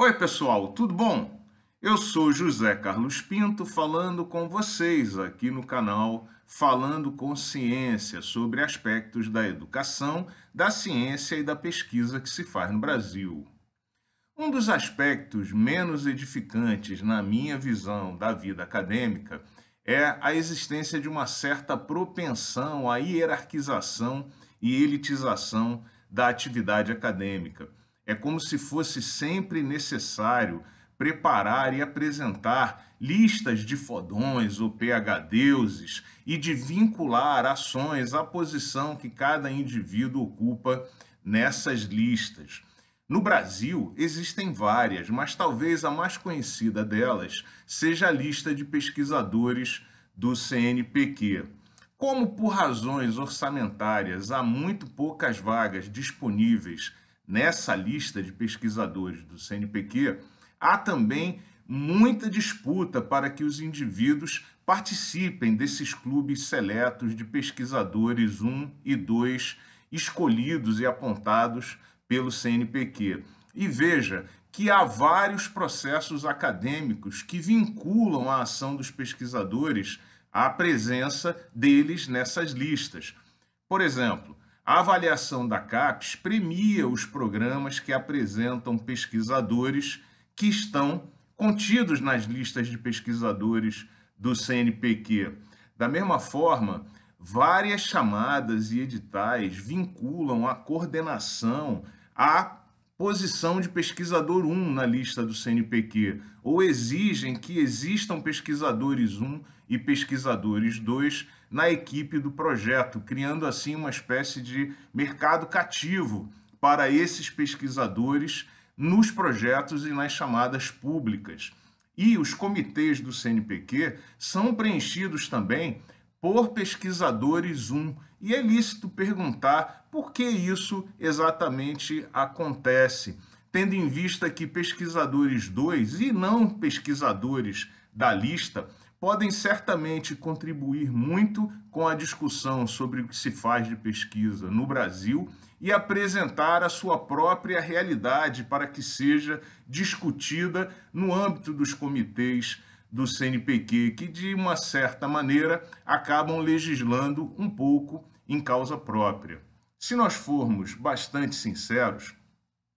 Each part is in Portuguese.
Oi, pessoal, tudo bom? Eu sou José Carlos Pinto falando com vocês aqui no canal Falando com Ciência sobre aspectos da educação, da ciência e da pesquisa que se faz no Brasil. Um dos aspectos menos edificantes, na minha visão, da vida acadêmica é a existência de uma certa propensão à hierarquização e elitização da atividade acadêmica é como se fosse sempre necessário preparar e apresentar listas de fodões ou PHDeuses e de vincular ações à posição que cada indivíduo ocupa nessas listas. No Brasil, existem várias, mas talvez a mais conhecida delas seja a lista de pesquisadores do CNPq. Como por razões orçamentárias há muito poucas vagas disponíveis nessa lista de pesquisadores do CNPq, há também muita disputa para que os indivíduos participem desses clubes seletos de pesquisadores 1 e 2 escolhidos e apontados pelo CNPq. E veja que há vários processos acadêmicos que vinculam a ação dos pesquisadores à presença deles nessas listas. Por exemplo, a avaliação da CAPES premia os programas que apresentam pesquisadores que estão contidos nas listas de pesquisadores do CNPq. Da mesma forma, várias chamadas e editais vinculam a coordenação à posição de pesquisador 1 na lista do CNPq, ou exigem que existam pesquisadores 1 e pesquisadores 2 na equipe do projeto, criando assim uma espécie de mercado cativo para esses pesquisadores nos projetos e nas chamadas públicas. E os comitês do CNPq são preenchidos também por pesquisadores 1. E é lícito perguntar por que isso exatamente acontece, tendo em vista que pesquisadores 2 e não pesquisadores da lista podem certamente contribuir muito com a discussão sobre o que se faz de pesquisa no Brasil e apresentar a sua própria realidade para que seja discutida no âmbito dos comitês do CNPq, que de uma certa maneira acabam legislando um pouco em causa própria. Se nós formos bastante sinceros,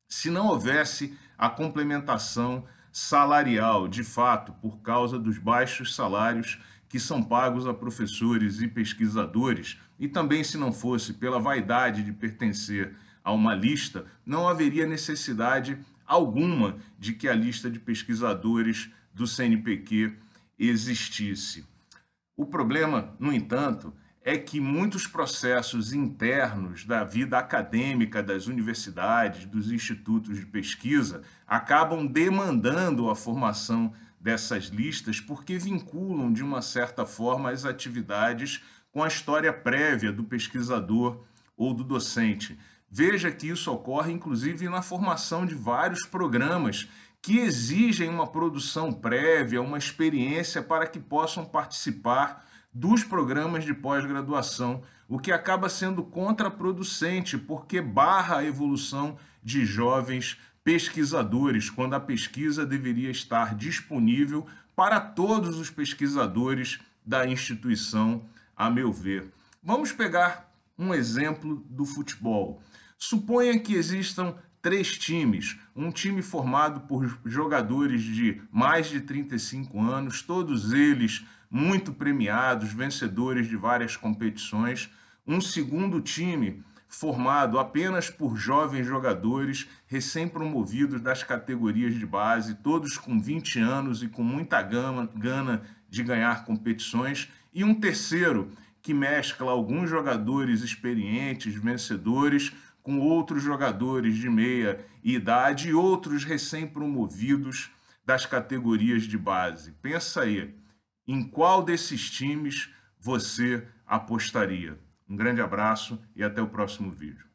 se não houvesse a complementação salarial, de fato, por causa dos baixos salários que são pagos a professores e pesquisadores, e também se não fosse pela vaidade de pertencer a uma lista, não haveria necessidade alguma de que a lista de pesquisadores do CNPq existisse. O problema, no entanto, é que muitos processos internos da vida acadêmica das universidades, dos institutos de pesquisa, acabam demandando a formação dessas listas porque vinculam, de uma certa forma, as atividades com a história prévia do pesquisador ou do docente. Veja que isso ocorre, inclusive, na formação de vários programas que exigem uma produção prévia, uma experiência para que possam participar dos programas de pós-graduação, o que acaba sendo contraproducente, porque barra a evolução de jovens pesquisadores, quando a pesquisa deveria estar disponível para todos os pesquisadores da instituição, a meu ver. Vamos pegar um exemplo do futebol. Suponha que existam três times, um time formado por jogadores de mais de 35 anos, todos eles muito premiados, vencedores de várias competições, um segundo time formado apenas por jovens jogadores recém-promovidos das categorias de base, todos com 20 anos e com muita gama, gana de ganhar competições, e um terceiro que mescla alguns jogadores experientes, vencedores, com outros jogadores de meia idade e outros recém-promovidos das categorias de base. Pensa aí, em qual desses times você apostaria? Um grande abraço e até o próximo vídeo.